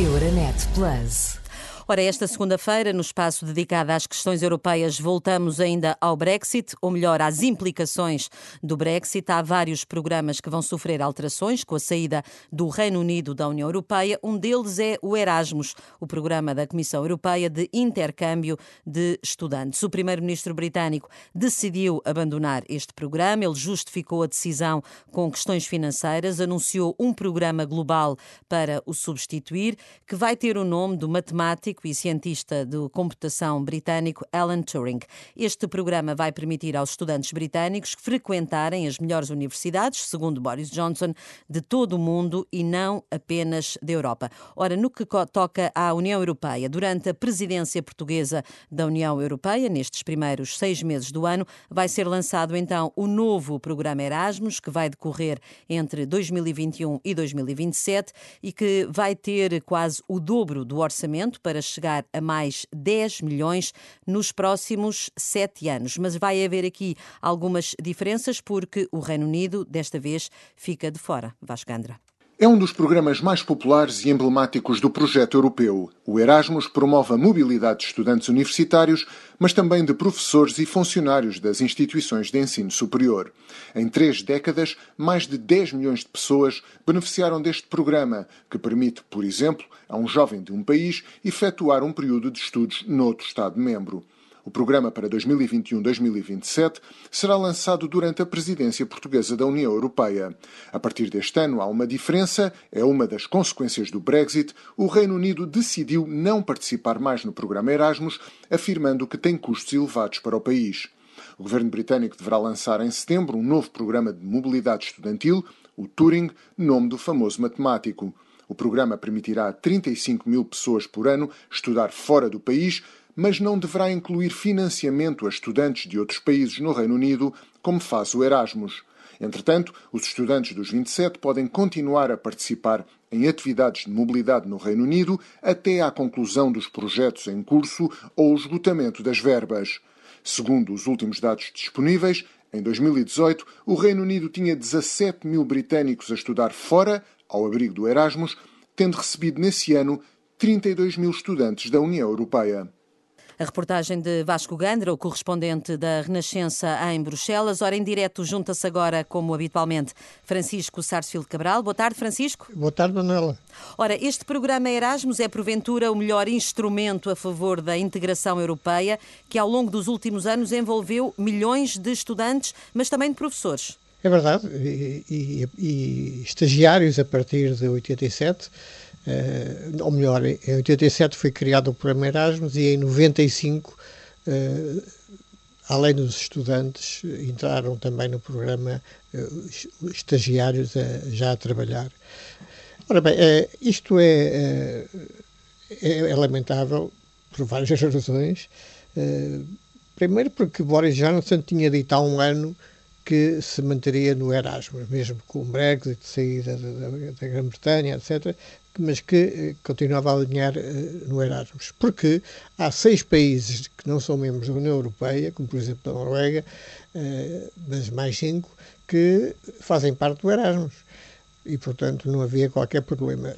Euronet Plus. Ora, esta segunda-feira, no espaço dedicado às questões europeias, voltamos ainda ao Brexit, ou melhor, às implicações do Brexit. Há vários programas que vão sofrer alterações com a saída do Reino Unido da União Europeia. Um deles é o Erasmus, o programa da Comissão Europeia de intercâmbio de estudantes. O primeiro-ministro britânico decidiu abandonar este programa. Ele justificou a decisão com questões financeiras, anunciou um programa global para o substituir, que vai ter o nome do matemático e cientista de computação britânico Alan Turing. Este programa vai permitir aos estudantes britânicos frequentarem as melhores universidades, segundo Boris Johnson, de todo o mundo e não apenas da Europa. Ora, no que toca à União Europeia, durante a presidência portuguesa da União Europeia, nestes primeiros seis meses do ano, vai ser lançado então o novo programa Erasmus, que vai decorrer entre 2021 e 2027 e que vai ter quase o dobro do orçamento para chegar a mais 10 milhões nos próximos sete anos. Mas vai haver aqui algumas diferenças porque o Reino Unido, desta vez, fica de fora. Vasco Gandra. É um dos programas mais populares e emblemáticos do projeto europeu. O Erasmus promove a mobilidade de estudantes universitários, mas também de professores e funcionários das instituições de ensino superior. Em três décadas, mais de 10 milhões de pessoas beneficiaram deste programa, que permite, por exemplo, a um jovem de um país efetuar um período de estudos noutro Estado-membro. O programa para 2021-2027 será lançado durante a presidência portuguesa da União Europeia. A partir deste ano há uma diferença, é uma das consequências do Brexit. O Reino Unido decidiu não participar mais no programa Erasmus, afirmando que tem custos elevados para o país. O governo britânico deverá lançar em setembro um novo programa de mobilidade estudantil, o Turing, nome do famoso matemático. O programa permitirá a 35 mil pessoas por ano estudar fora do país, mas não deverá incluir financiamento a estudantes de outros países no Reino Unido, como faz o Erasmus. Entretanto, os estudantes dos 27 podem continuar a participar em atividades de mobilidade no Reino Unido até à conclusão dos projetos em curso ou o esgotamento das verbas. Segundo os últimos dados disponíveis, em 2018, o Reino Unido tinha 17 mil britânicos a estudar fora, ao abrigo do Erasmus, tendo recebido nesse ano 32 mil estudantes da União Europeia. A reportagem de Vasco Gandra, o correspondente da Renascença em Bruxelas. Ora, em direto, junta-se agora, como habitualmente, Francisco Sarsfield Cabral. Boa tarde, Francisco. Boa tarde, Manuela. Ora, este programa Erasmus é, porventura, o melhor instrumento a favor da integração europeia, que ao longo dos últimos anos envolveu milhões de estudantes, mas também de professores. É verdade, e, e, e estagiários a partir de 87 Uh, ou melhor, em 87 foi criado o programa Erasmus e em 95, uh, eh, além dos estudantes, entraram também no programa uh, estagiários a, já a trabalhar. Ora bem, isto é, é, lamentável por várias razões. primeiro porque Boris Johnson tinha dito há um ano que se manteria no Erasmus, mesmo com o Brexit, saída da, da, da Grã-Bretanha, etc., mas que eh, continuava a alinhar eh, no Erasmus. Porque há seis países que não são membros da União Europeia, como por exemplo a Noruega, eh, mas mais cinco, que fazem parte do Erasmus. E, portanto, não havia qualquer problema.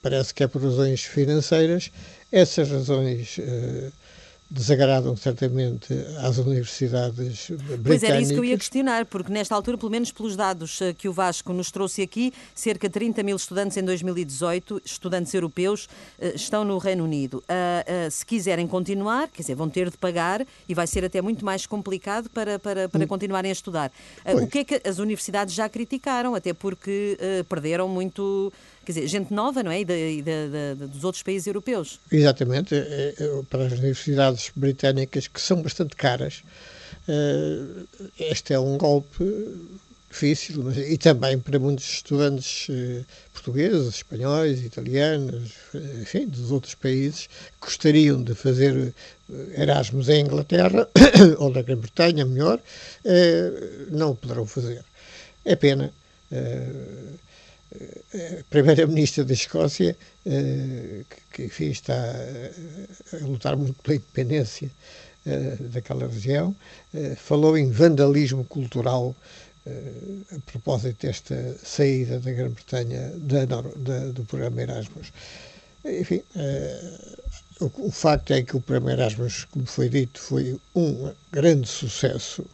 Parece que é por razões financeiras. Essas razões desagradam certamente às universidades britânicas. Pois era isso que eu ia questionar, porque nesta altura, pelo menos pelos dados eh, que o Vasco nos trouxe aqui, cerca de 30 mil estudantes em 2018, estudantes europeus, eh, estão no Reino Unido. Se quiserem continuar, quer dizer, vão ter de pagar e vai ser até muito mais complicado para, para, para hum. continuarem a estudar. Pois. O que é que as universidades já criticaram, até porque perderam muito quer dizer, gente nova, não é? E de, de, de, dos outros países europeus. Exatamente. É, é, para as universidades britânicas, que são bastante caras, eh, este é um golpe difícil, mas, e também para muitos estudantes eh, portugueses, espanhóis, italianos, enfim, dos outros países, que gostariam de fazer eh, Erasmus em Inglaterra, ou na Grã-Bretanha, melhor, não poderão fazer. É pena primeira-ministra da Escócia, eh, que enfim, está a lutar muito pela independência eh, daquela região, eh, falou em vandalismo cultural a propósito desta saída da Grã-Bretanha do programa Erasmus. Enfim, o, facto é que o Prémio Erasmus, como foi dito, foi um grande sucesso.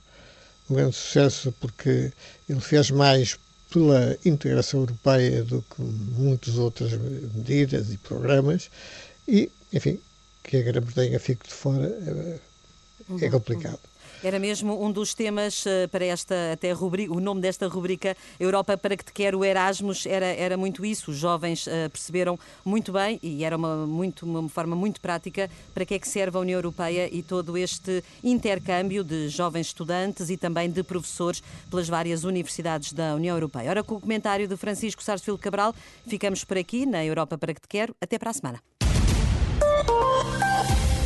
Um grande sucesso porque ele fez mais pela integração europeia do que muitas outras medidas e programas e, enfim, que a Grã-Bretanha fique de fora é, é complicado. Era mesmo um dos temas eh, para esta até rubrica, o nome desta rubrica Europa para que te quer o Erasmus era, era muito isso. Os jovens uh, perceberam muito bem e era uma, muito, uma forma muito prática para que é que serve a União Europeia e todo este intercâmbio de jovens estudantes e também de professores pelas várias universidades da União Europeia. Ora, com o comentário de Francisco Sarsfield Cabral, ficamos por aqui na Europa para que te quero. Até para a semana.